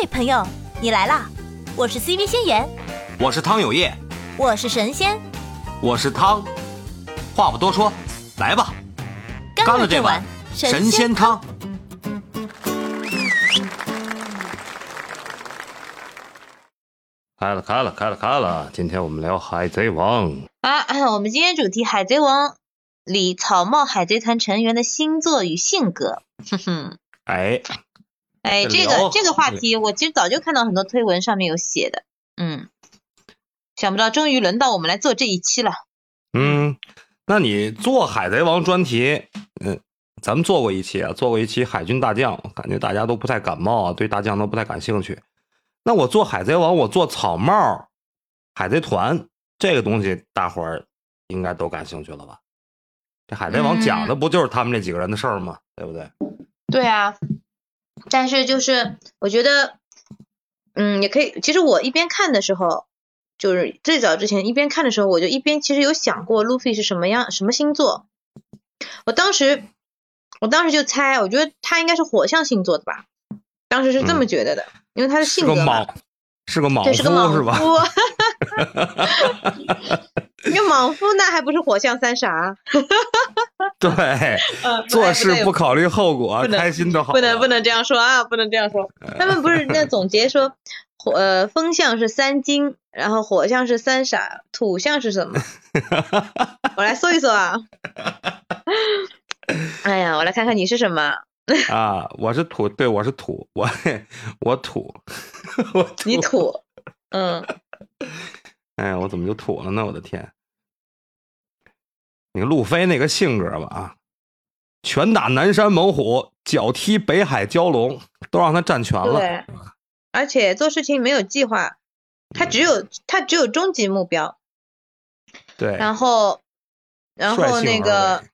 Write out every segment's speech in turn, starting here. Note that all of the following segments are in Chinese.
嘿，朋友，你来啦！我是 CV 仙言，我是汤有业，我是神仙，我是汤。话不多说，来吧，干了这碗神仙汤。开了，开了，开了，开了！今天我们聊《海贼王》啊，我们今天主题《海贼王》里草帽海贼团成员的星座与性格。哼哼，哎。哎，这个这个话题，我其实早就看到很多推文上面有写的，嗯，想不到终于轮到我们来做这一期了。嗯，那你做海贼王专题，嗯，咱们做过一期啊，做过一期海军大将，感觉大家都不太感冒啊，对大将都不太感兴趣。那我做海贼王，我做草帽海贼团这个东西，大伙儿应该都感兴趣了吧？这海贼王讲的不就是他们这几个人的事儿吗？对不对？对啊。但是就是我觉得，嗯，也可以。其实我一边看的时候，就是最早之前一边看的时候，我就一边其实有想过路飞是什么样什么星座。我当时，我当时就猜，我觉得他应该是火象星座的吧。当时是这么觉得的，因为他的性格嘛，是个莽夫，是个莽夫，你莽夫那还不是火象三傻？对，做事不考虑后果，开心就好。不能不能这样说啊，不能这样说。他们不是那总结说，火呃风象是三金，然后火象是三傻，土象是什么？我来搜一搜啊。哎呀，我来看看你是什么。啊，我是土，对，我是土，我我土，我你土，嗯。哎呀，我怎么就土了呢？我的天！那个路飞那个性格吧啊，拳打南山猛虎，脚踢北海蛟龙，都让他占全了。对，而且做事情没有计划，他只有他只有终极目标。对。然后，然后那个，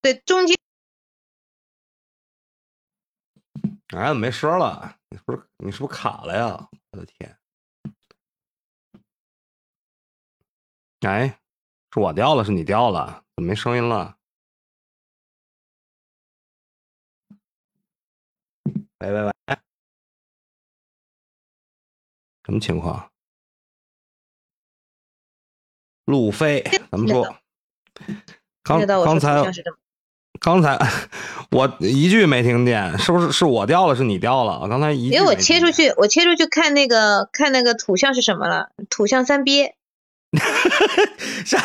对，中间。哎，没声了，你是不是你是不是卡了呀？我的天！哎，是我掉了，是你掉了。怎么没声音了？喂喂喂，什么情况？路飞，咱们说，刚刚才刚才我一句没听见，是不是是我掉了？是你掉了？我刚才一因为我切出去，我切出去看那个看那个土象是什么了？土象三鳖。啥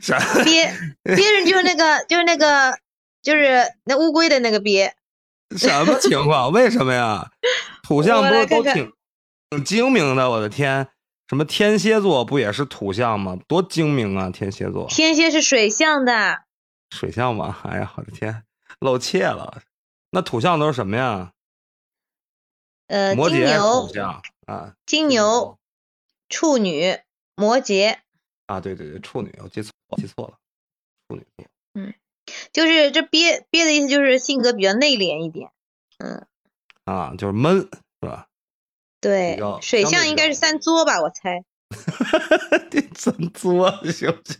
啥鳖鳖人就是那个就是那个就是那乌龟的那个鳖，什么情况？为什么呀？土象不是都挺挺精明的？我的天，什么天蝎座不也是土象吗？多精明啊！天蝎座，天蝎是水象的，水象吗？哎呀，我的天，露怯了。那土象都是什么呀？呃，金牛啊，金牛、处女、摩羯。啊，对对对，处女，我记错记错了，处女座。嗯，就是这憋憋的意思，就是性格比较内敛一点。嗯，啊，就是闷，是吧？对，水象应该是三作吧，我猜。三作行不行？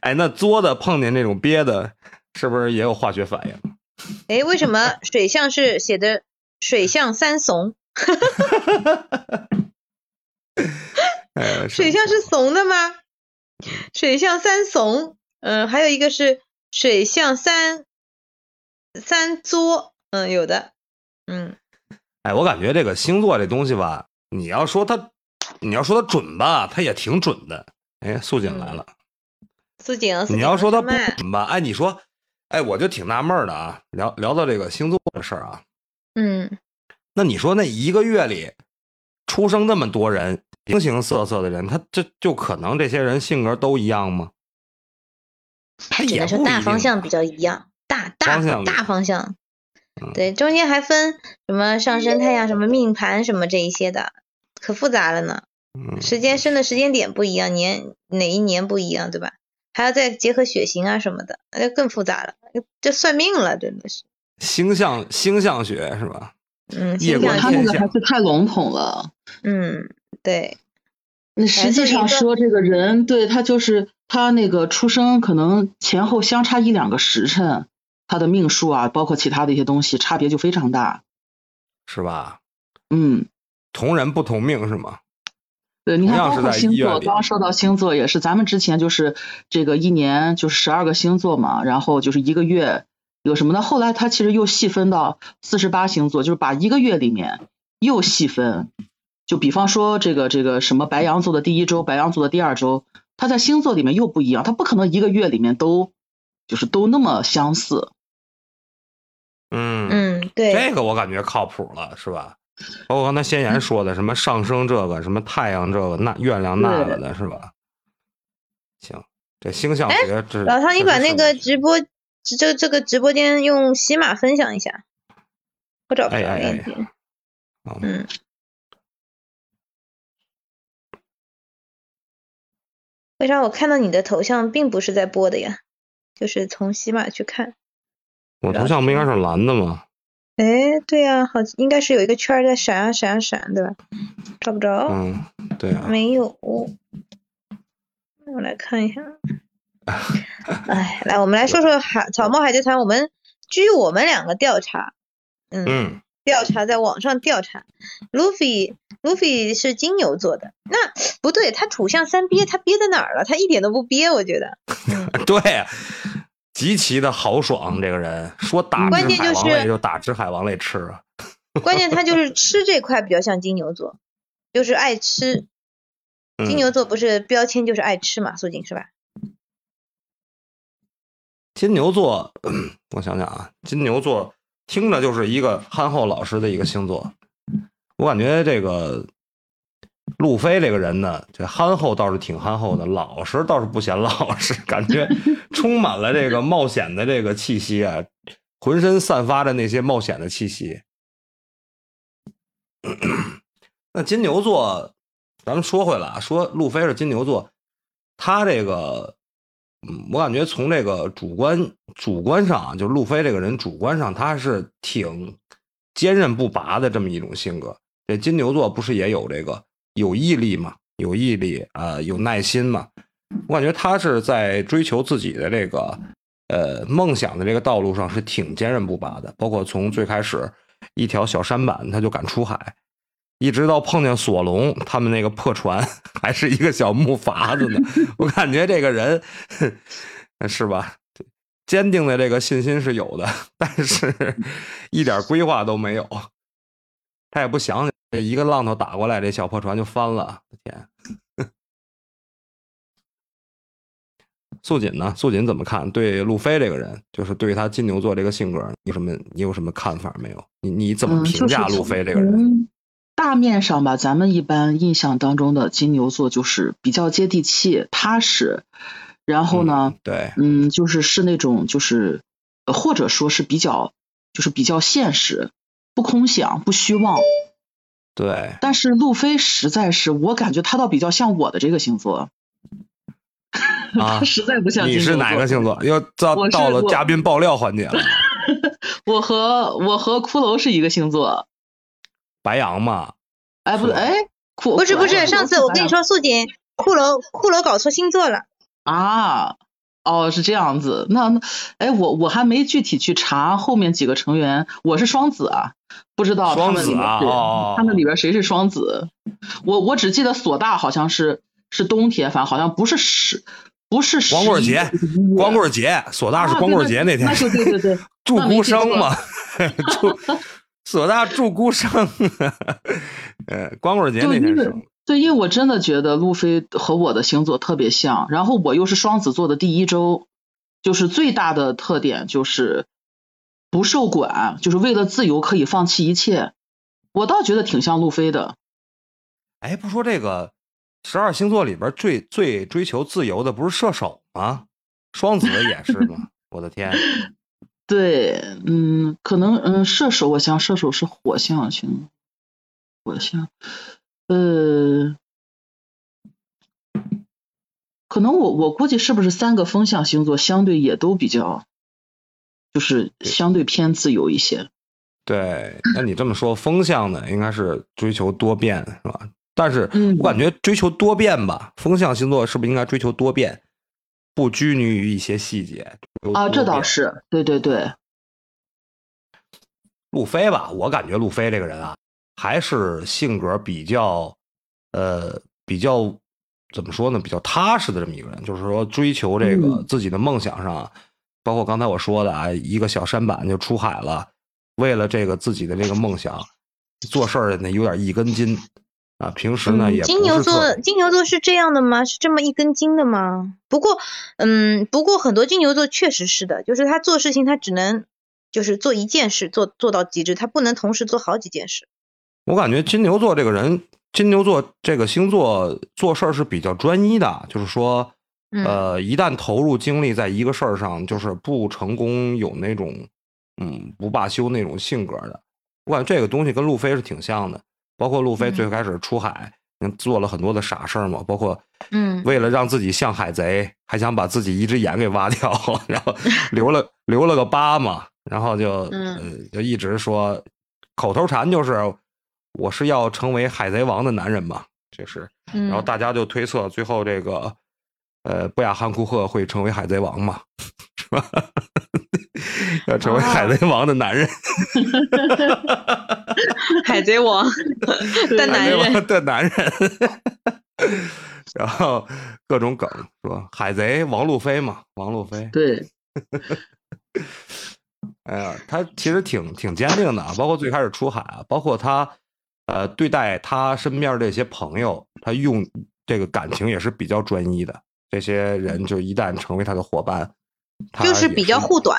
哎，那作的碰见那种憋的，是不是也有化学反应？哎，为什么水象是写的水象三怂？水象是怂的吗？水象三怂，嗯，还有一个是水象三三作，嗯，有的，嗯，哎，我感觉这个星座这东西吧，你要说它，你要说它准吧，它也挺准的。哎，素锦来了，素锦，你要说它不准吧，哎，你说，哎，我就挺纳闷的啊，聊聊到这个星座的事儿啊，嗯，那你说那一个月里出生那么多人？形形色色的人，他这就可能这些人性格都一样吗？他也是大方向比较一样，大大大方向。对，中间还分什么上升太阳、什么命盘、什么这一些的，可复杂了呢。时间生的时间点不一样，年哪一年不一样，对吧？还要再结合血型啊什么的，那就更复杂了，这算命了，真的是。星象星象学是吧？嗯，星象他那个还是太笼统了。嗯。对，那实际上说这个人，对他就是他那个出生可能前后相差一两个时辰，他的命数啊，包括其他的一些东西，差别就非常大，是吧？嗯，同人不同命是吗？对，你看，包括星座，刚刚说到星座也是，咱们之前就是这个一年就是十二个星座嘛，然后就是一个月有什么呢？后来他其实又细分到四十八星座，就是把一个月里面又细分，就比方说这个这个什么白羊座的第一周，白羊座的第二周，它在星座里面又不一样，它不可能一个月里面都就是都那么相似。嗯，嗯，对，这个我感觉靠谱了，是吧？包括刚才先言说的什么上升这个，什么太阳这个，那月亮那个的是吧？行，这星象学这老汤，你把那个直播这这个直播间用喜马分享一下，我找不着哎哎哎链接。嗯，为啥我看到你的头像并不是在播的呀？就是从喜马去看。我头像不应该是蓝的吗？哎，对呀、好，应该是有一个圈在闪啊闪啊闪，对吧？找不着，嗯，对啊，没有。我来看一下。哎，来，我们来说说海草帽海贼团。我们据我们两个调查，嗯，嗯，调查在网上调查，路飞路飞是金牛座的。那不对，他土象三憋，他憋在哪儿了？他一点都不憋，我觉得。对，极其的豪爽，这个人说打只关键就是就打只海王类吃啊，关键他就是吃这块比较像金牛座，就是爱吃。金嗯牛座不是标签就是爱吃嘛，苏锦是吧？金牛座，我想想啊，金牛座听着就是一个憨厚老实的一个星座。我感觉这个路飞这个人呢，这憨厚倒是挺憨厚的，老实倒是不显老实，感觉 充满了这个冒险的这个气息啊，浑身散发着那些冒险的气息。那金牛座，咱们说回来啊，说路飞是金牛座，他这个嗯，我感觉从这个主观主观上啊，就路飞这个人主观上他是挺坚韧不拔的这么一种性格。这金牛座不是也有这个有毅力嘛，有毅力啊、有耐心嘛。我感觉他是在追求自己的这个呃梦想的这个道路上是挺坚韧不拔的。包括从最开始一条小舢板他就敢出海，一直到碰见索隆他们那个破船还是一个小木筏子呢。我感觉这个人是吧？坚定的这个信心是有的，但是一点规划都没有。他也不想想，这一个浪头打过来，这小破船就翻了。天！素锦呢？素锦怎么看？对路飞这个人，就是对他金牛座这个性格，你有什么你有什么看法没有？你你怎么嗯，评价路飞这个人？从大面上吧，咱们一般印象当中的金牛座就是比较接地气、踏实，然后呢，对，嗯，就是是那种就是呃或者说是比较就是比较现实，不空想、不虚妄。对，但是路飞实在是，我感觉他倒比较像我的这个星座，啊 他，实在不像你是哪个星座？要到到了嘉宾爆料环节了，我和我和骷髅是一个星座，白羊嘛？哎不哎，骷不是不是，上次我跟你说，素锦骷髅骷髅搞错星座了。啊，哦，是这样子。那那，哎，我我还没具体去查后面几个成员。我是双子啊，不知道他双子们里面谁啊哦他们里边谁是双子。我我只记得索大好像是是冬天，反正好像不是十，不是十一光棍节光棍节，索大是啊光棍节那天那就对对对，祝孤生嘛，祝 索大祝孤生，呃，光棍节那天生，对，因为我真的觉得路飞和我的星座特别像，然后我又是双子座的第一周，就是最大的特点就是不受管，就是为了自由可以放弃一切。我倒觉得挺像路飞的，哎，不说这个十二星座里边最最追求自由的不是射手吗？双子也是吗？我的天，对，嗯，可能嗯，射手，我想射手是火象星，火象，呃，可能我我估计是不是三个风象星座相对也都比较，就是相对偏自由一些。对，那你这么说，风象呢应该是追求多变是吧？但是嗯我感觉追求多变吧，风象星座是不是应该追求多变，不拘泥于一些细节？啊，这倒是，对对对，路飞吧，我感觉路飞这个人啊，还是性格比较呃比较怎么说呢？比较踏实的这么一个人，就是说追求这个嗯自己的梦想上，包括刚才我说的啊，一个小舢板就出海了，为了这个自己的这个梦想，做事儿呢有点一根筋啊。平时呢、也嗯金牛座，金牛座是这样的吗？是这么一根筋的吗？不过，嗯，不过很多金牛座确实是的，就是他做事情他只能就是做一件事做做到极致，他不能同时做好几件事。我感觉金牛座这个人，金牛座这个星座做事儿是比较专一的，就是说，嗯呃，一旦投入精力在一个事儿上，就是不成功有那种，嗯，不罢休那种性格的。我感觉这个东西跟路飞是挺像的，包括路飞嗯。最开始出海，嗯做了很多的傻事儿嘛，包括嗯。为了让自己像海贼，还想把自己一只眼给挖掉，然后留了留了个疤嘛，然后就、嗯。呃就一直说口头禅就是我是要成为海贼王的男人嘛，这是，嗯，然后大家就推测最后这个呃布亚汉库赫会成为海贼王嘛，是吧？要成为海贼王的男人，海贼王的男海贼人，王的男人。然后各种梗说海贼王路飞嘛，王路飞，对，哎呀，他其实挺挺坚定的啊，包括最开始出海啊，包括他呃对待他身边这些朋友，他用这个感情也是比较专一的。这些人就一旦成为他的伙伴，就是比较护短。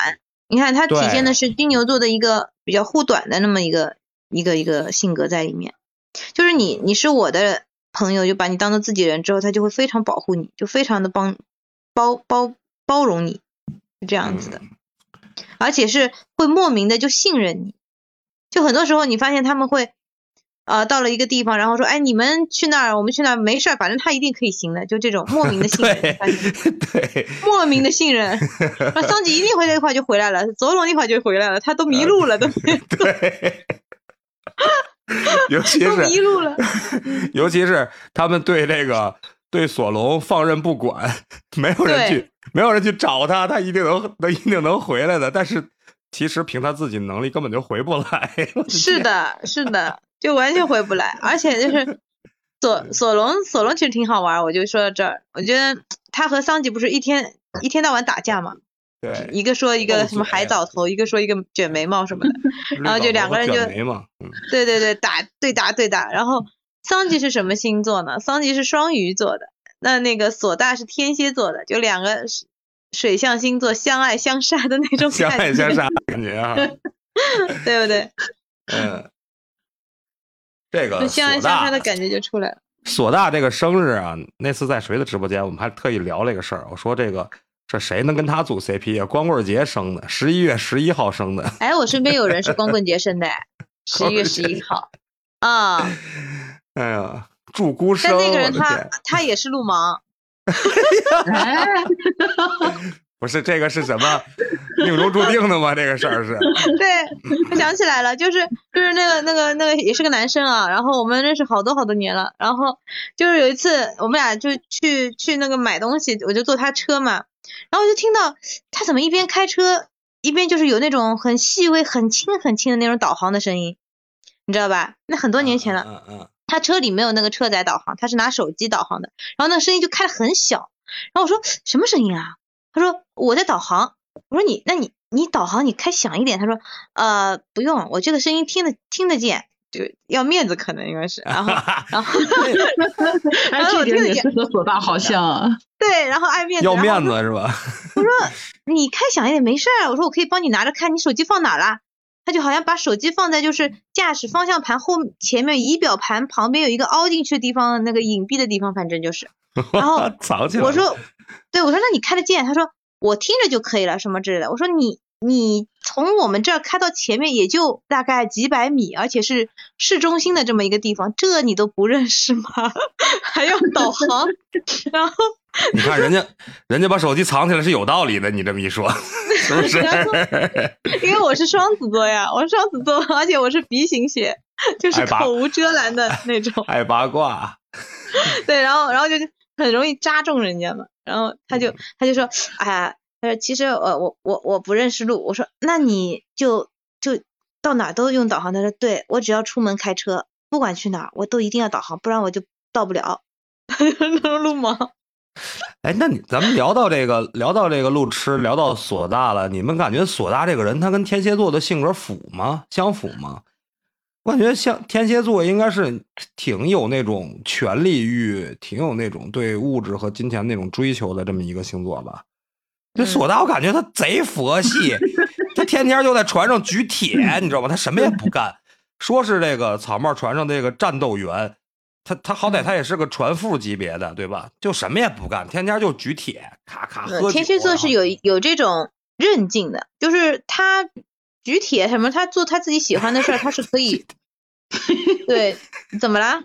你看他体现的是金牛座的一个比较护短的那么一个一个一个性格在里面。就是你你是我的朋友，就把你当做自己人之后，他就会非常保护你，就非常的帮包包包容你，是这样子的。而且是会莫名的就信任你。就很多时候你发现他们会。啊、到了一个地方，然后说，哎，你们去那儿，我们去那儿，没事儿，反正他一定可以行的，就这种莫名的信任，对对，莫名的信任。那桑吉一定会一会儿就回来了，佐隆一会儿就回来了，他都迷路了，都对，尤其都迷是路了。尤其是他们对这个对索隆放任不管，没有人去没有人去找他，他一定能能一定能回来的。但是其实凭他自己能力根本就回不来。是的，是的，就完全回不来，而且就是 索索隆，索隆其实挺好玩。我就说到这儿，我觉得他和桑吉不是一天一天到晚打架嘛，对，一个说一个什么海藻头，一个说一个卷眉毛什么的，然后就两个人就眉嘛，嗯，对对对，打对打对打。然后桑吉是什么星座呢？桑吉是双鱼座的，那那个索大是天蝎座的，就两个水水象星座相爱相杀的那种感觉，爱相杀的 感觉啊。对不对？嗯，这个就相爱索大相杀的感觉就出来了。索大这个生日啊，那次在谁的直播间，我们还特意聊了一个事儿。我说这个这谁能跟他组 CP 啊？光棍节生的，十一月十一号生的。哎，我身边有人是光棍节生的，十一月十一号啊。哎呀，祝孤生，但那个人他他也是路盲 哎，不是这个是什么命中注定的吗？这个事儿是，对，我想起来了，就是就是那个那个那个也是个男生啊，然后我们认识好多好多年了，然后就是有一次我们俩就去去那个买东西，我就坐他车嘛，然后我就听到他怎么一边开车一边就是有那种很细微、很轻很轻的那种导航的声音，你知道吧？那很多年前了，嗯嗯他车里没有那个车载导航，他是拿手机导航的，然后那声音就开得很小，然后我说什么声音啊？他说我在导航，我说你那你你导航你开响一点，他说呃不用，我这个声音听得听得见，就要面子可能应该是，然后 然后哎，这点也是和索大好像啊。对，然后爱面子，要面子是吧？我说 你开响一点没事儿，我说我可以帮你拿着看，你手机放哪啦？他就好像把手机放在就是驾驶方向盘后前面仪表盘旁边有一个凹进去的地方，那个隐蔽的地方，反正就是。然后藏起来。我说，对我说那你开得见？他说我听着就可以了，什么之类的。我说你你从我们这儿开到前面也就大概几百米，而且是市中心的这么一个地方，这你都不认识吗？还要导航？然后你看人家，人家把手机藏起来是有道理的。你这么一说，是不是？因为我是双子座呀，我是双子座，而且我是 B 型血，就是口无遮拦的那种。爱八卦，对，然后然后就很容易扎中人家嘛。然后他就他就说，哎呀，他说其实我我我我不认识路。我说那你就就到哪都用导航。他说对我只要出门开车，不管去哪儿，我都一定要导航，不然我就到不了。能录吗？哎，那你咱们聊到这个，聊到这个路痴，聊到索大了，你们感觉索大这个人，他跟天蝎座的性格符吗？相符吗？我感觉像天蝎座应该是挺有那种权力欲，挺有那种对物质和金钱那种追求的这么一个星座吧。这索大，我感觉他贼佛系，他天天就在船上举铁，你知道吧？他什么也不干，说是这个草帽船上这个战斗员。他他好歹他也是个船副级别的，对吧？就什么也不干，天天就举铁，咔咔喝天蝎座是有有这种韧劲的，就是他举铁什么，他做他自己喜欢的事儿，他是可以。对，怎么了？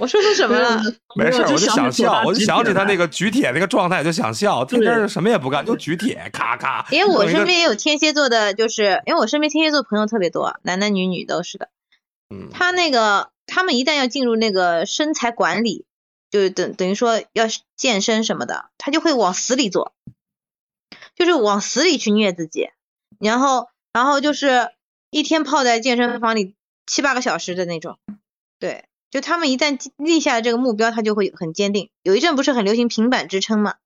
我说出什么了？没事，我就想笑，我就想起他那个个举铁那个状态，就想笑。天天什么也不干，就举铁，咔咔。因为我身边也有天蝎座的，就是因为我身边天蝎座朋友特别多，男男女女都是的。嗯，他那个。他们一旦要进入那个身材管理，就等等于说要健身什么的，他就会往死里做，就是往死里去虐自己，然后然后就是一天泡在健身房里七八个小时的那种，对，就他们一旦立下了这个目标，他就会很坚定。有一阵不是很流行平板支撑嘛？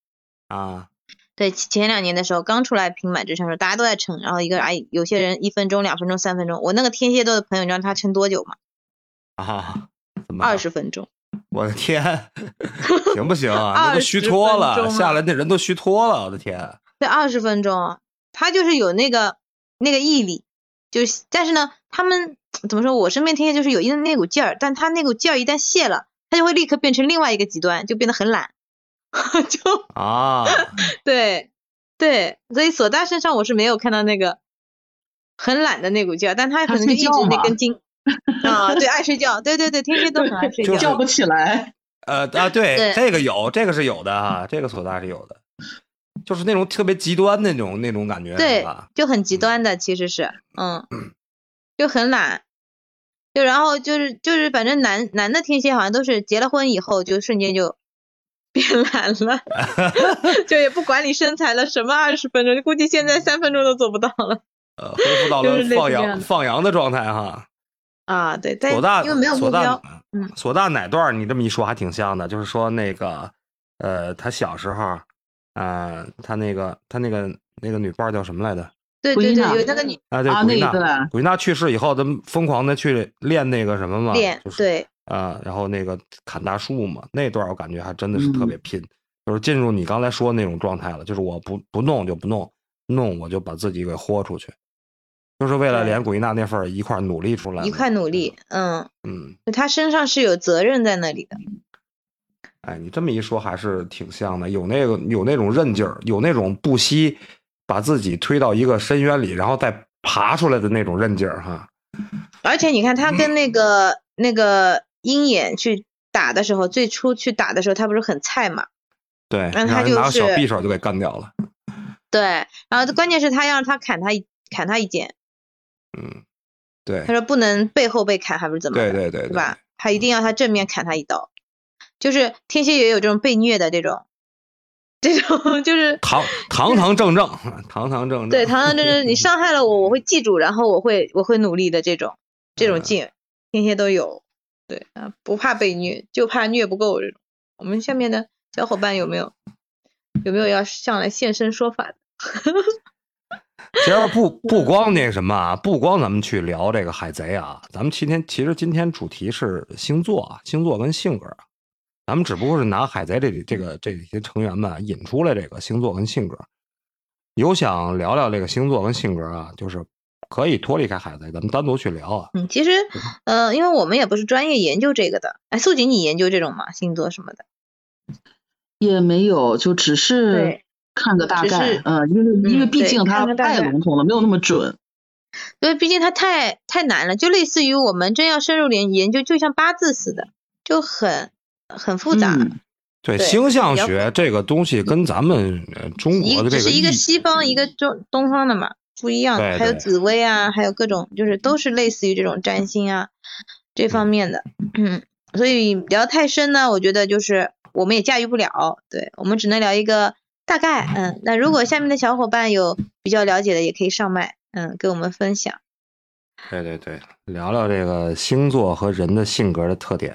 啊，对，前两年的时候刚出来平板支撑的时候，大家都在撑，然后一个哎，有些人一分钟、两分钟、三分钟，我那个天蝎座的朋友，你知道他撑多久吗？啊，二十分钟，我的天，行不行啊？那都虚脱了，下来那人都虚脱了，我的天。对，二十分钟，他就是有那个那个毅力，就是但是呢，他们怎么说？我身边天蝎就是有一那股劲儿，但他那股劲儿一旦泄了，他就会立刻变成另外一个极端，就变得很懒，就啊，对对，所以索大身上我是没有看到那个很懒的那股劲儿，但他可能就一直那根筋。啊，对，爱睡觉，对对对，天蝎都很爱睡觉，叫不起来。呃啊，对，这个有，这个是有的哈，这个索大是有的，就是那种特别极端那种那种感觉，对，就很极端的，其实是，嗯，就很懒，就然后就是就是反正男男的天蝎好像都是结了婚以后就瞬间就变懒了，就也不管你身材了，什么二十分钟，估计现在三分钟都做不到了，呃，恢复到了放羊放羊的状态哈。啊，对，索大因为没有目标，嗯，索大哪段你这么一说还挺像的，就是说那个，呃，他小时候，呃，他那个他那个那个女伴叫什么来着？对对对，有那个女啊，对，古娜，古娜去世以后，他疯狂的去练那个什么嘛，练，对，啊，然后那个砍大树嘛，那段我感觉还真的是特别拼，就是进入你刚才说的那种状态了，就是我不不弄就不弄，弄我就把自己给豁出去。就是为了连古一娜那份一块努力出来，一块努力，嗯。嗯，他身上是有责任在那里的。哎，你这么一说还是挺像的，有那个有那种韧劲儿，有那种不惜把自己推到一个深渊里，然后再爬出来的那种韧劲儿哈。而且你看他跟那个那个鹰眼去打的时候，最初去打的时候他不是很菜嘛？对，然后他就拿小匕首就给干掉了。对，然后关键是他让他砍他砍他一剑。嗯，对，他说不能背后被砍，还不是怎么？对对对，对吧？他一定要他正面砍他一刀，就是天蝎也有这种被虐的这种，这种 就是堂堂堂正正，堂堂正正，对，堂堂正正，你伤害了我，我会记住，然后我会我会努力的这种这种劲，天蝎都有，对啊，不怕被虐，就怕虐不够这种。我们下面的小伙伴有没有有没有要上来现身说法的？其实不不光那什么啊，不光咱们去聊这个海贼啊，咱们今天其实今天主题是星座啊，星座跟性格啊，咱们只不过是拿海贼这里这个这些成员们引出来这个星座跟性格。有想聊聊这个星座跟性格啊，就是可以脱离开海贼，咱们单独去聊啊。嗯，其实呃，因为我们也不是专业研究这个的，哎，素锦你研究这种吗？星座什么的？也没有，就只是。看个大概，嗯，因为因为毕竟它太笼统了，没有那么准。因为毕竟它太太难了，就类似于我们真要深入研研究，就像八字似的，就很很复杂。对，星象学这个东西跟咱们中国的这个是一个西方一个中东方的嘛，不一样。还有紫薇啊，还有各种，就是都是类似于这种占星啊这方面的。嗯，所以聊太深呢，我觉得就是我们也驾驭不了。对，我们只能聊一个。大概，嗯，那如果下面的小伙伴有比较了解的，也可以上麦，嗯，给我们分享。对对对，聊聊这个星座和人的性格的特点。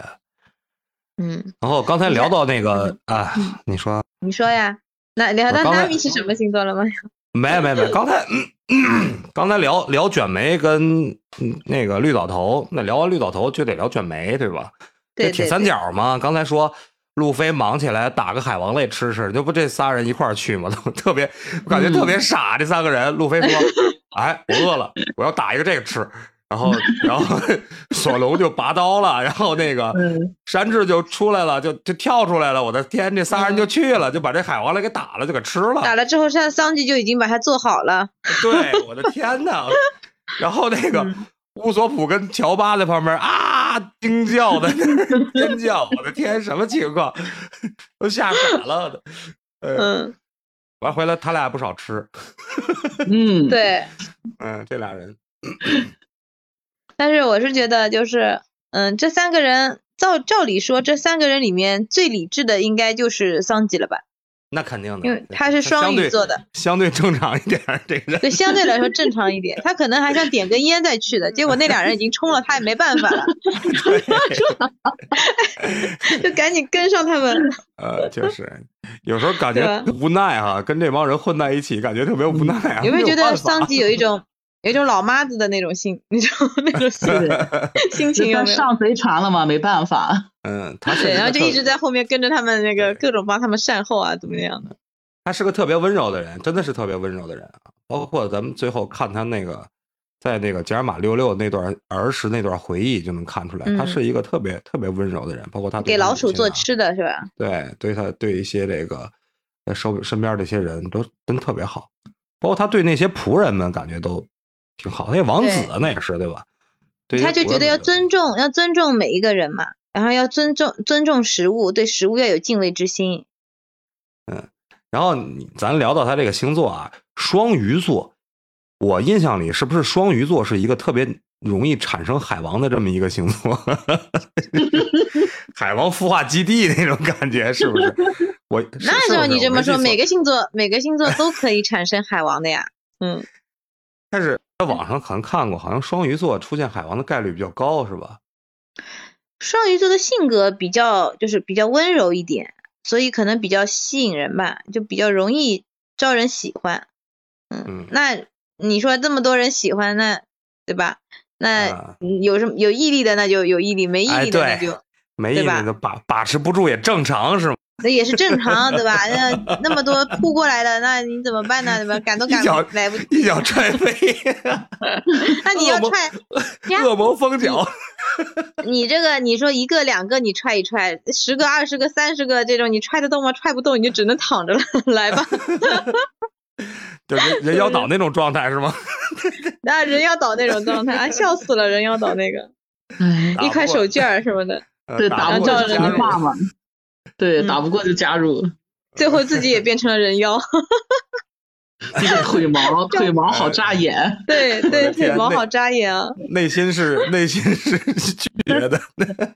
嗯，然后刚才聊到那个啊，你说你说呀？那聊到娜米是什么星座了吗？没没没，刚才、嗯、刚才聊聊卷眉跟嗯那个绿岛头，那聊完绿岛头就得聊卷眉，对吧？这铁三角嘛，刚才说路飞忙起来打个海王类吃吃，这不这仨人一块儿去吗？都 特别，我感觉特别傻。这三个人，路飞说：“ 哎，我饿了，我要打一个这个吃。”然后，然后 索隆就拔刀了，然后那个嗯山治就出来了，就就跳出来了。我的天，这仨人就去了，就把这海王类给打了，就给吃了。打了之后，山桑吉就已经把它做好了。对，我的天呐！然后那个嗯乌索普跟乔巴在旁边啊惊叫的 尖叫，我的天，什么情况？都吓傻了都。呃，嗯，完回来他俩不少吃，嗯，对。嗯，这俩人，但是我是觉得，就是嗯，这三个人照照理说，这三个人里面最理智的应该就是桑吉了吧？那肯定的，因为他是双鱼座的，相对正常一点儿，这个人。对，相对来说正常一点。他可能还想点根烟再去的，结果那俩人已经冲了，他也没办法了，就赶紧跟上他们。呃，就是有时候感觉无奈哈，跟这帮人混在一起，感觉特别无奈啊。有没有觉得桑吉有一种有一种老妈子的那种心，那种那种心心情有没有？上贼船了嘛，没办法。嗯，他是对，然后就一直在后面跟着他们那个各种帮他们善后啊，怎么样的？他是个特别温柔的人，真的是特别温柔的人啊。包括咱们最后看他那个，在那个吉尔马六六那段儿时那段回忆，就能看出来，他嗯是一个特别特别温柔的人。包括他对给老鼠做吃的是吧？对，对他对一些这个呃手身边这些人都真特别好。包括他对那些仆人们感觉都挺好。那王子那也是对吧？对他就觉得要尊。重，要尊重每一个人嘛，然后要尊重尊重食物，对食物要有敬畏之心。嗯然后咱聊到他这个星座啊，双鱼座，我印象里是不是双鱼座是一个特别容易产生海王的这么一个星座？海王孵化基地那种感觉是不是？我 那照你这么说，每个个星座每个星座都可以产生海王的呀。嗯，但是在网上可能看过，好像双鱼座出现海王的概率比较高，是吧？双鱼座的性格比较就是比较温柔一点，所以可能比较吸引人吧，就比较容易招人喜欢。嗯嗯，那你说这么多人喜欢，那对吧？那啊有什么有毅力的，那就有毅力；没毅哎力的，那对就没毅力的，把把持不住也正常，是吗？那也是正常，对吧？那 那么多扑过来的，那你怎么办呢？对吧？赶都赶不来不，一脚踹飞，那你要踹，呀恶魔封脚。你这个你说一个两个你踹一踹，十个二十个三十个这种你踹得动吗？踹不动，你就只能躺着了，来吧。就人人妖岛那种状态是吗？那人要倒那种状态啊，笑死了，人要倒那个哎，一块手绢儿什么的，对，呃打打不过就不过就加同化嘛。对，嗯打不过就加入，最后自己也变成了人妖。这个腿毛，腿毛好扎眼。对对，腿毛好扎眼啊。内心是内心是拒绝的，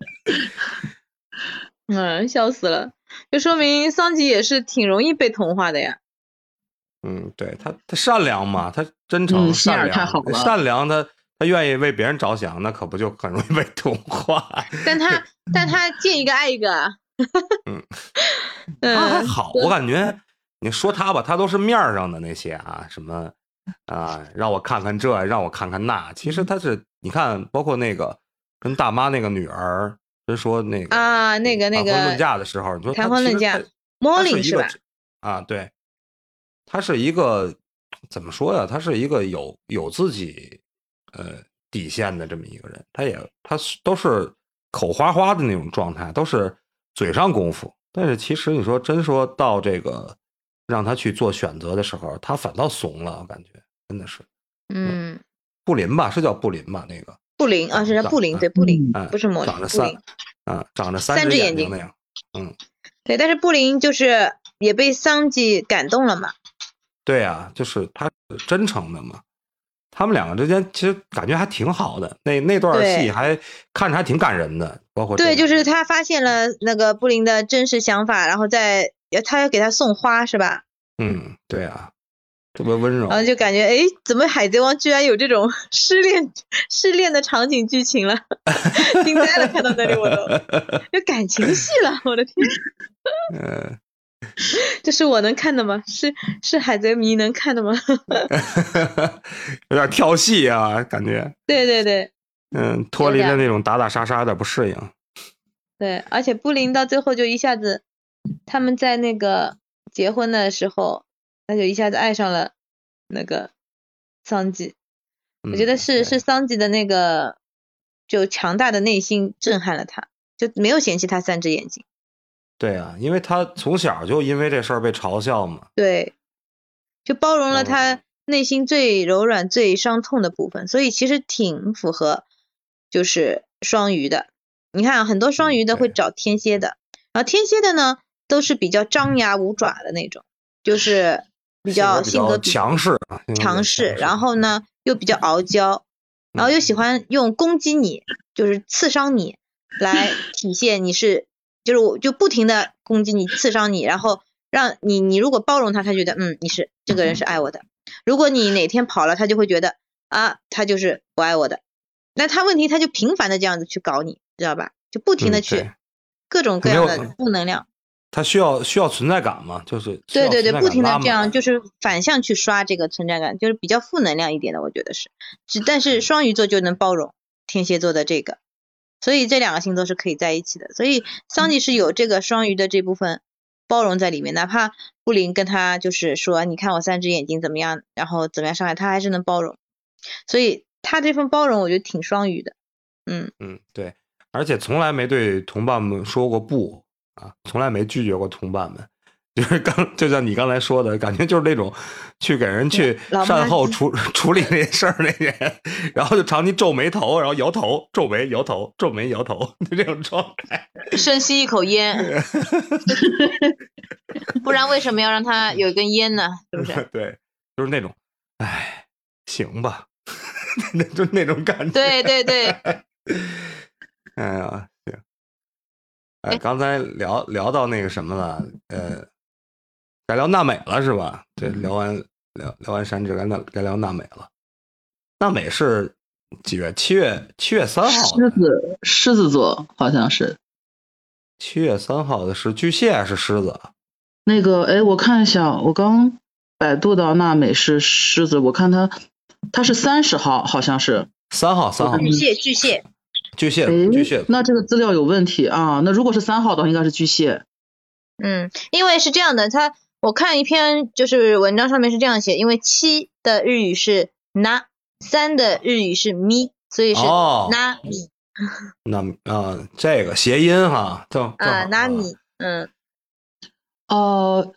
嗯，笑死了，就说明桑吉也是挺容易被同化的呀。嗯，对他他善良嘛，他真诚善良，太好了善良他他愿意为别人着想，那可不就很容易被同化。但他但他见一个爱一个啊。嗯 他还嗯，好，我感觉你说他吧，他都是面儿上的那些啊，什么啊，让我看看这，让我看看那。其实他是你看，包括那个跟大妈那个女儿，就说那个啊那个那个谈婚论嫁的时候，你说谈婚论嫁其实他他是，Morning 一个是吧？啊，对，他是一个怎么说呀？他是一个有有自己呃底线的这么一个人，他也他都是口花花的那种状态，都是嘴上功夫。但是其实你说真说到这个让他去做选择的时候，他反倒怂了，我感觉真的是嗯，布林吧，是叫布林吧？那个布林啊，是叫布林，啊对布林，嗯，不是魔长着三。啊，长着只三只眼睛眼睛那样，嗯对，但是布林就是也被桑吉感动了嘛。对啊、就是他真诚的嘛。他们两个之间其实感觉还挺好的，那那段戏还看着还挺感人的，包括对，就是他发现了那个布林的真实想法，然后再他要给他送花是吧？嗯，对啊，特别温柔然。后就感觉哎，怎么海贼王居然有这种失恋 失恋的场景剧情了，惊呆了！看到那里我都有感情戏了，我的天，嗯，这是我能看的吗？是是海贼迷能看的吗？有点跳戏啊，感觉。对对对嗯，脱离了那种打打杀杀，有点不适应。对，而且布林到最后就一下子，他们在那个结婚的时候，他就一下子爱上了那个桑吉。我觉得嗯是是桑吉的那个就强大的内心震撼了他，就没有嫌弃他三只眼睛。对啊，因为他从小就因为这事儿被嘲笑嘛。对，就包容了嗯他内心最柔软、最伤痛的部分，所以其实挺符合就是双鱼的。你看啊，很多双鱼的会找天蝎的，然后天蝎的呢都是比较张牙舞爪的那种，就是比较性格强势强势，然后呢又比较傲娇，然后又喜欢用攻击你，就是刺伤你来体现你是，就是我就不停的攻击你、刺伤你，然后让你你如果包容他，他觉得嗯你是这个人是爱我的；如果你哪天跑了，他就会觉得啊他就是不爱我的。那他问题他就频繁的这样子去搞你，知道吧？就不停的去嗯各种各样的负能量。他需要需要存在感嘛，就是对对对，不停的这样就是反向去刷这个存在感，就是比较负能量一点的，我觉得是。只但是双鱼座就能包容天蝎座的这个，所以这两个星座是可以在一起的。所以桑吉是有这个双鱼的这部分包容在里面，哪怕布林跟他就是说，你看我三只眼睛怎么样，然后怎么样伤害他，还是能包容。所以他这份包容，我觉得挺双鱼的。嗯，嗯，对，而且从来没对同伴们说过不啊，从来没拒绝过同伴们。就是刚，就像你刚才说的，感觉就是那种去给人去善后处 处理那事儿那人，然后就长期皱眉头，然后摇头，皱眉摇头，皱眉摇头，就这种状态。深吸一口烟，不然为什么要让他有一根烟呢？是不是？对，就是那种，哎，行吧，那就那种感觉。对对对，哎呀，行。哎，哎刚才聊聊到那个什么了，呃，该聊娜美了是吧？对，聊完聊聊完山治，该聊该聊娜美了。娜美是几月？七月七月三号。狮子狮子座好像是七月三号的是巨蟹还是狮子？那个，哎，我看一下，我刚百度到娜美是狮子，我看它它是三十号，好像是。三号，三号，巨蟹巨蟹，巨蟹，哎巨蟹。那这个资料有问题啊。那如果是三号的话，应该是巨蟹。嗯，因为是这样的，他我看一篇就是文章上面是这样写，因为七的日语是 na，三的日语是咪，所以是哦 na 米那啊、这个谐音哈，正正啊好 na 米，嗯呃，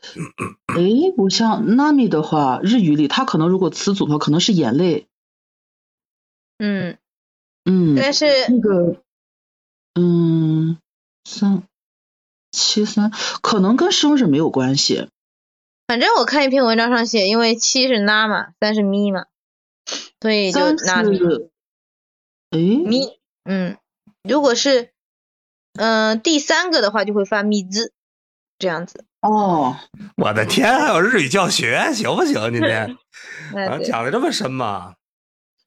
哎，我像 Nami 的话，日语里它可能如果词组的话，可能是眼泪。嗯，嗯，但是那个，嗯，三七三可能跟生日没有关系。反正我看一篇文章上写，因为七是 na 嘛，三是咪嘛，所以就三 na 米是，哎，咪，嗯，如果是嗯、呃第三个的话，就会发咪字这样子，哦，我的天，还有日语教学，行不行？今天 讲的这么深吗？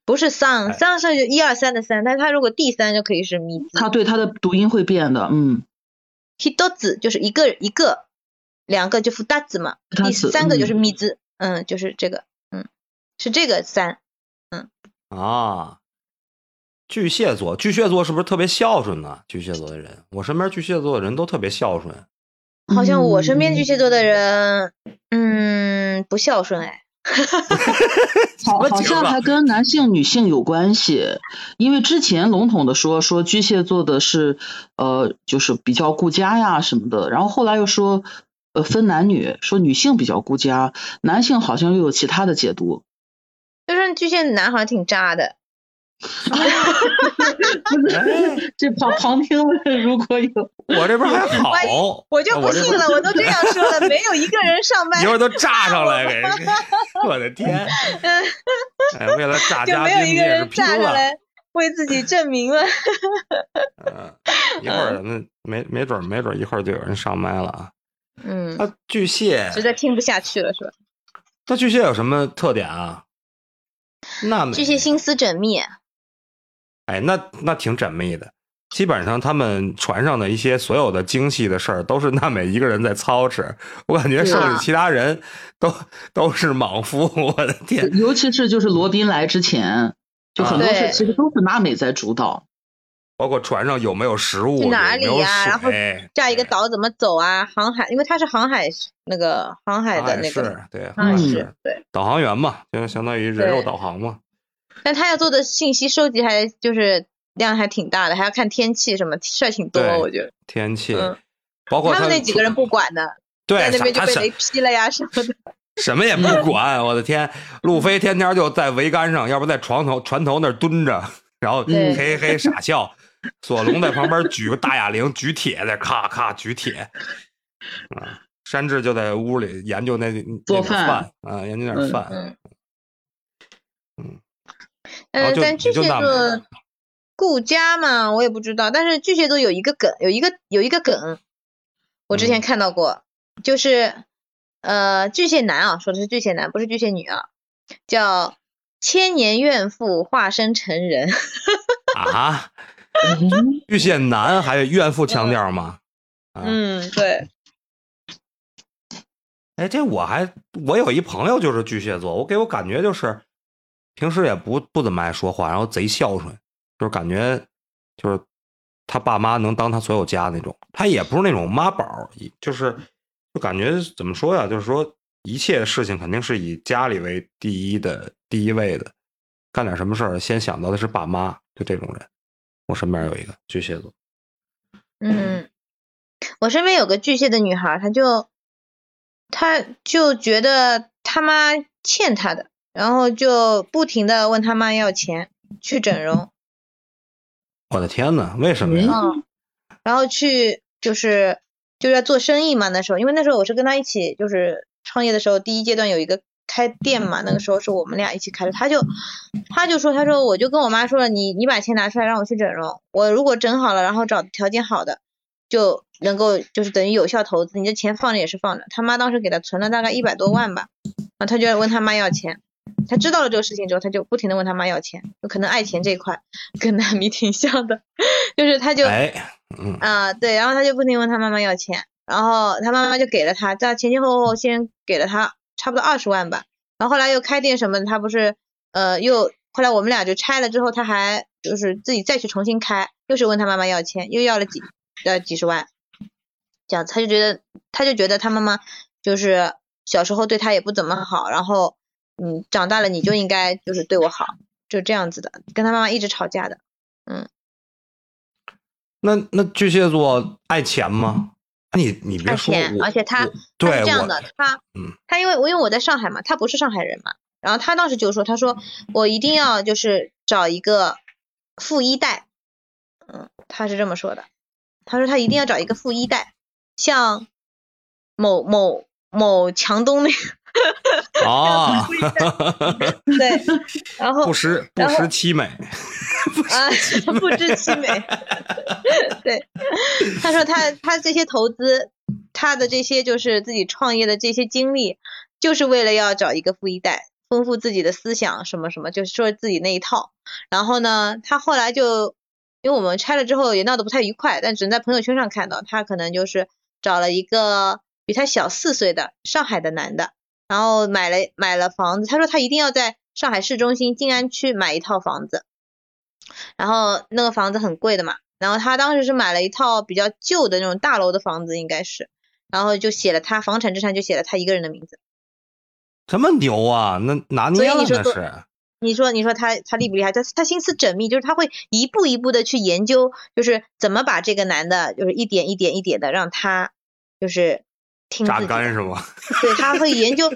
不是桑，哎桑是一二三的三，但是它如果第三就可以是咪字。它对它的读音会变的。嗯，hito 就是一个一个，两个就复大字嘛，第三个就是密字，嗯，就是这个，嗯，是这个三，嗯啊，巨蟹座，巨蟹座是不是特别孝顺呢？巨蟹座的人，我身边巨蟹座的人都特别孝顺。好像我身嗯。边巨蟹座的人，嗯，不孝顺哎，好，好像还跟男性、女性有关系，因为之前笼统的说说巨蟹座的是呃，就是比较顾家呀什么的，然后后来又说呃分男女，说女性比较顾家，男性好像又有其他的解读。就是巨蟹男好像挺渣的，这旁旁听的如果有，我这边还好，我就不信了，我都这样说了，没有一个人上麦一会儿都炸上来 给，我的天！哎，为了炸就嘉宾，没有一个你也是拼人站上。来为自己证明了，嗯，一会儿咱们没没准儿没准儿一会儿就有人上麦了啊。嗯，他巨蟹，实在听不下去了是吧？那巨蟹有什么特点啊？那没巨蟹心思缜密，哎，那那挺缜密的。基本上他们船上的一些所有的精细的事儿，都是娜美一个人在操持。我感觉剩下其他人都都是莽夫。我的天！尤其是就是罗宾来之前，就很多事其实都是娜美在主导。包括船上有没有食物，去哪里呀然后水这样一个岛怎么走啊？航海，因为他是航海那个航海的那个是对，航海嗯，对。导航员嘛，就相当于人肉导航嘛。但他要做的信息收集还就是量还挺大的，还要看天气什么，事儿挺多，我觉得。天气，嗯包括他们那几个人不管的，在对那边就被雷劈了呀什么的。什么也不管，我的天！路飞天天就在桅杆上，要不在床头船头那儿蹲着，然后嘿嘿傻笑。索隆在旁边举个大哑铃，举铁在咔咔举铁。啊，山治就在屋里研究那做饭饭啊，研究点嗯饭。嗯嗯，呃，就但巨蟹座顾家嘛，我也不知道。但是巨蟹座有一个梗，有一个有一个梗，我之前嗯看到过，就是呃巨蟹男啊，说的是巨蟹男，不是巨蟹女啊，叫千年怨妇化身成人。啊，嗯巨蟹男还有怨妇腔调吗？啊，嗯，对，哎，这我还我有一朋友就是巨蟹座，我给我感觉就是平时也不不怎么爱说话，然后贼孝顺，就是感觉就是他爸妈能当他所有家那种。他也不是那种妈宝，就是就感觉怎么说呀？就是说一切事情肯定是以家里为第一的第一位的，干点什么事儿先想到的是爸妈，就这种人。我身边有一个巨蟹座，嗯，我身边有个巨蟹的女孩，她就她就觉得他妈欠她的，然后就不停的问他妈要钱去整容，我的天呐，为什么呀？嗯，然后去就是就是要做生意嘛，那时候因为那时候我是跟他一起就是创业的时候，第一阶段有一个开店嘛，那个时候是我们俩一起开的，他就他就说他说我就跟我妈说了，你你把钱拿出来让我去整容，我如果整好了，然后找条件好的，就能够就是等于有效投资，你的钱放着也是放着。他妈当时给他存了大概一百多万吧，然后他就问他妈要钱。他知道了这个事情之后，他就不停的问他妈要钱，就可能爱钱这一块跟南米挺像的，就是他就哎，嗯，啊，对，然后他就不停问他妈妈要钱，然后他妈妈就给了他，这样前前后后先给了他差不多二十万吧，然后后来又开店什么的，他不是呃又后来我们俩就拆了之后，他还就是自己再去重新开，又是问他妈妈要钱，又要了几呃几十万，这样他就觉得他就觉得他妈妈就是小时候对他也不怎么好，然后嗯长大了你就应该就是对我好，就这样子的，跟他妈妈一直吵架的，嗯。那那巨蟹座爱钱吗？你你别说，而且他他是这样的，他嗯他因为我因为我在上海嘛，他不是上海人嘛，然后他当时就说，他说我一定要就是找一个富一代，嗯，他是这么说的，他说他一定要找一个富一代，像某某某强东那个，啊，对，然后不识不然后识其美，啊，不知其美。对，他说他他这些投资，他的这些就是自己创业的这些经历，就是为了要找一个富一代，丰富自己的思想什么什么，就是说自己那一套。然后呢，他后来就因为我们拆了之后也闹得不太愉快，但只能在朋友圈上看到，他可能就是找了一个比他小四岁的上海的男的，然后买了买了房子，他说他一定要在上海市中心静安区买一套房子。然后那个房子很贵的嘛，然后他当时是买了一套比较旧的那种大楼的房子，应该是，然后就写了他房产证上就写了他一个人的名字。这么牛啊？那拿捏了那是。你说你说他他厉不厉害？他他心思缜密，就是他会一步一步的去研究，就是怎么把这个男的，就是一点一点一点的让他就是听榨。干是吗？对，他会研究，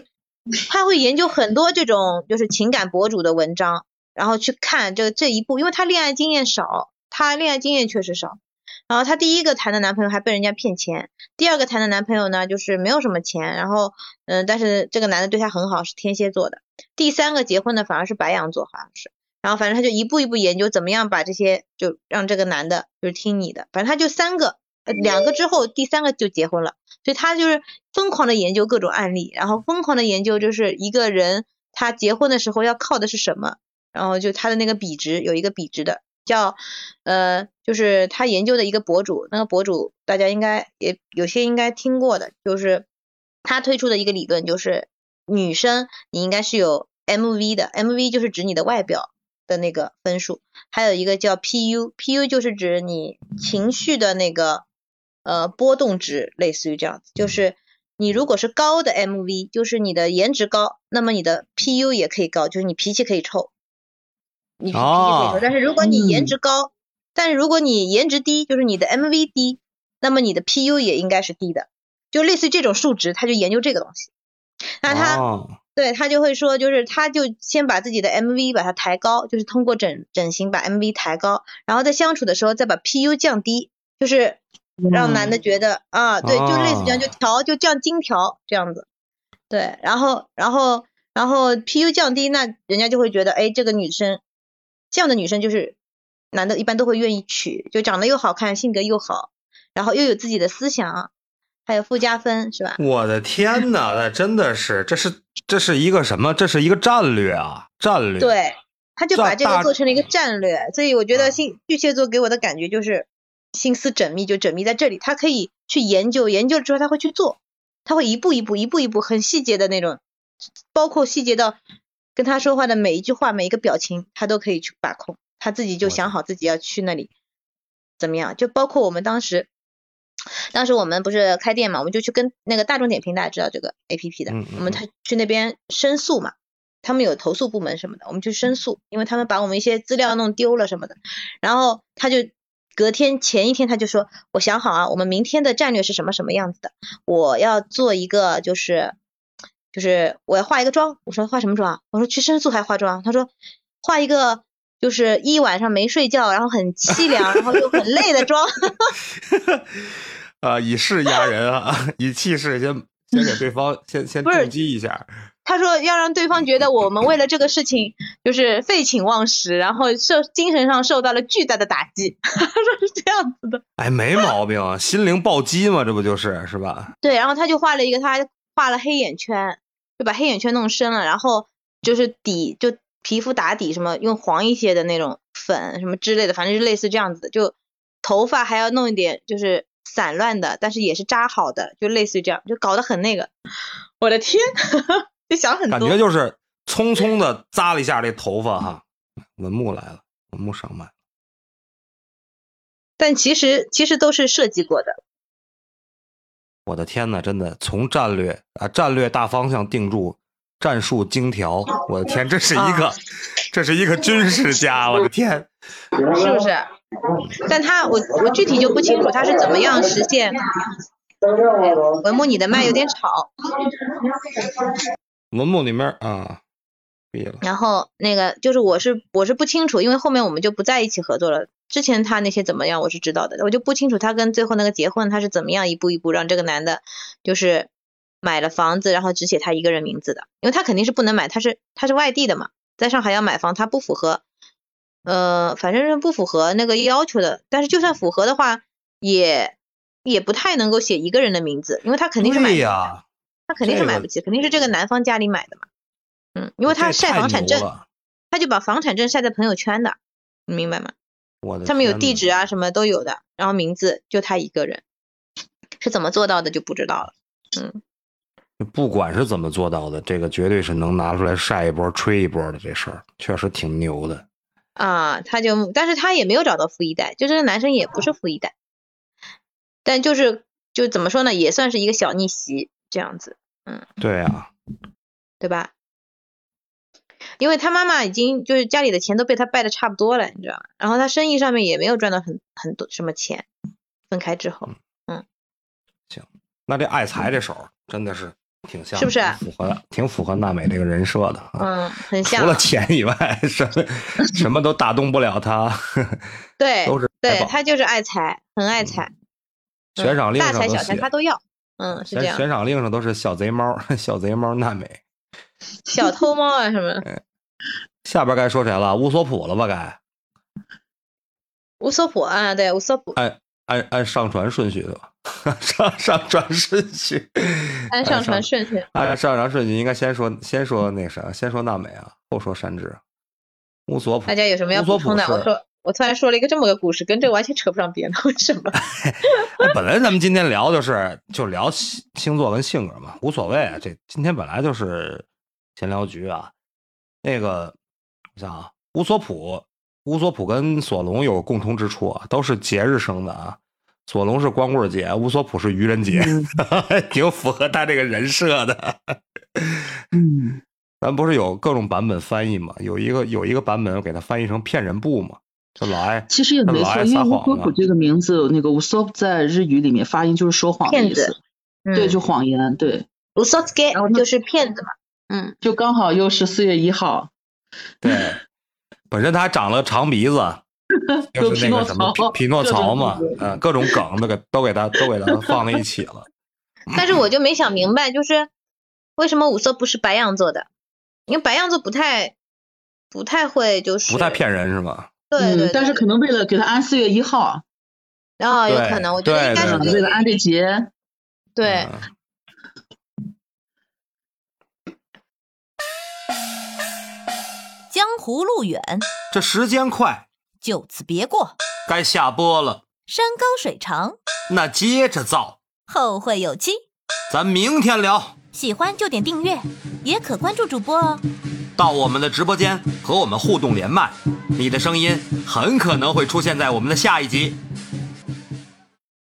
他会研究很多这种就是情感博主的文章，然后去看这这一步，因为他恋爱经验少，他恋爱经验确实少。然后她第一个谈的男朋友还被人家骗钱，第二个谈的男朋友呢就是没有什么钱，然后嗯，但是这个男的对她很好，是天蝎座的。第三个结婚的反而是白羊座，好像是。然后反正他就一步一步研究怎么样把这些就让这个男的就是听你的，反正他就三个呃两个之后第三个就结婚了，所以他就是疯狂的研究各种案例，然后疯狂的研究就是一个人他结婚的时候要靠的是什么，然后就他的那个比值有一个比值的，叫呃就是他研究的一个博主，那个博主大家应该也有些应该听过的，就是他推出的一个理论就是女生你应该是有 MV 的，MV 就是指你的外表。的那个分数，还有一个叫 PU，PU 就是指你情绪的那个呃波动值，类似于这样子，就是你如果是高的 MV，就是你的颜值高，那么你的 PU 也可以高，就是你脾气可以臭，你脾气可以臭。但是如果你颜值高，但是如果你颜值低，就是你的 MV 低，那么你的 PU 也应该是低的，就类似于这种数值，他就研究这个东西。那他。对他就会说，就是他就先把自己的 MV 把它抬高，就是通过整整形把 MV 抬高，然后在相处的时候再把 PU 降低，就是让男的觉得啊，对，就类似这样，就调就降金条这样子，对，然后然后然后 PU 降低，那人家就会觉得，哎，这个女生这样的女生就是男的一般都会愿意娶，就长得又好看，性格又好，然后又有自己的思想。还有附加分是吧？我的天呐，那真的是，这是这是一个什么？这是一个战略啊，战略。对，他就把这个做成了一个战略，所以我觉得星巨蟹座给我的感觉就是心思缜密，就缜密在这里。他可以去研究，研究了之后他会去做，他会一步一步、一步一步很细节的那种，包括细节到跟他说话的每一句话、每一个表情，他都可以去把控。他自己就想好自己要去那里怎么样，就包括我们当时。当时我们不是开店嘛，我们就去跟那个大众点评，大家知道这个 A P P 的，我们他去那边申诉嘛，他们有投诉部门什么的，我们去申诉，因为他们把我们一些资料弄丢了什么的，然后他就隔天前一天他就说，我想好啊，我们明天的战略是什么什么样子的，我要做一个就是就是我要化一个妆，我说化什么妆？我说去申诉还化妆？他说化一个。就是一晚上没睡觉，然后很凄凉，然后又很累的妆。啊，以势压人啊，以气势先先给对方先先重击一下。他说要让对方觉得我们为了这个事情就是废寝忘食，然后受精神上受到了巨大的打击。他说是这样子的。哎，没毛病，心灵暴击嘛，这不就是是吧？对，然后他就画了一个，他画了黑眼圈，就把黑眼圈弄深了，然后就是底就。皮肤打底什么用黄一些的那种粉什么之类的，反正就类似这样子的。就头发还要弄一点，就是散乱的，但是也是扎好的，就类似于这样，就搞得很那个。我的天，就想很多。感觉就是匆匆的扎了一下这头发哈，文木来了，文木上麦。但其实其实都是设计过的。我的天呐，真的从战略啊战略大方向定住。战术精调，我的天，这是一个，这是一个军事家，我的天，是不是？但他我我具体就不清楚他是怎么样实现。文木，你的麦有点吵。文木里面啊。然后那个就是我是我是不清楚，因为后面我们就不在一起合作了。之前他那些怎么样，我是知道的，我就不清楚他跟最后那个结婚他是怎么样一步一步让这个男的，就是。买了房子，然后只写他一个人名字的，因为他肯定是不能买，他是他是外地的嘛，在上海要买房，他不符合，呃，反正是不符合那个要求的。但是就算符合的话，也也不太能够写一个人的名字，因为他肯定是买，他肯定是买不起，肯定是这个男方家里买的嘛，嗯，因为他晒房产证，他就把房产证晒在朋友圈的，你明白吗？上面有地址啊什么都有的，然后名字就他一个人，是怎么做到的就不知道了，嗯。不管是怎么做到的，这个绝对是能拿出来晒一波、吹一波的。这事儿确实挺牛的啊！他就，但是他也没有找到富一代，就这个男生也不是富一代，但就是就怎么说呢，也算是一个小逆袭这样子。嗯，对啊，对吧？因为他妈妈已经就是家里的钱都被他败的差不多了，你知道吗？然后他生意上面也没有赚到很很多什么钱，分开之后，嗯，行，那这爱财这手真的是。挺像，是不是符合？挺符合娜美这个人设的。嗯，很像。除了钱以外，什么什么都打动不了他。对，都是对他就是爱财，很爱财。悬赏令上大财小财他都要。嗯，是这样。悬赏令上都是小贼猫，小贼猫娜美。小偷猫啊什么？下边该说谁了？乌索普了吧？该。乌索普啊，对乌索普。按按按上传顺序的吧，上上传顺序，按上传顺序。按上传顺序应该先说先说那啥，先说娜美啊，后说山治。乌索普，大家有什么要补充的？我说，我突然说了一个这么个故事，跟这个完全扯不上边的，为什么？本来咱们今天聊就是就聊星座跟性格嘛，无所谓啊。这今天本来就是闲聊局啊。那个，我想啊，乌索普，乌索普跟索隆有共同之处啊，都是节日生的啊。索隆是光棍节，乌索普是愚人节，挺符合他这个人设的。嗯。咱不是有各种版本翻译吗？有一个有一个版本给他翻译成骗人部嘛，就老爱其实也没错，因为乌索普这个名字，那个乌索普在日语里面发音就是说谎的意思，对，就谎言，对。乌索斯给就是骗子嘛，嗯，就刚好又是四月一号，对，本身他长了长鼻子，就是那个什么匹诺曹嘛，嗯，各种梗都给都给他都给他放在一起了。但是我就没想明白，就是为什么五色不是白羊座的？因为白羊座不太不太会，就是不太骗人是吧？对对，但是可能为了给他安四月一号，啊，有可能，我觉得应该是为了安这节，对。江湖路远，这时间快，就此别过。该下播了。山高水长，那接着造。后会有期，咱明天聊。喜欢就点订阅，也可关注主播哦。到我们的直播间和我们互动连麦，你的声音很可能会出现在我们的下一集。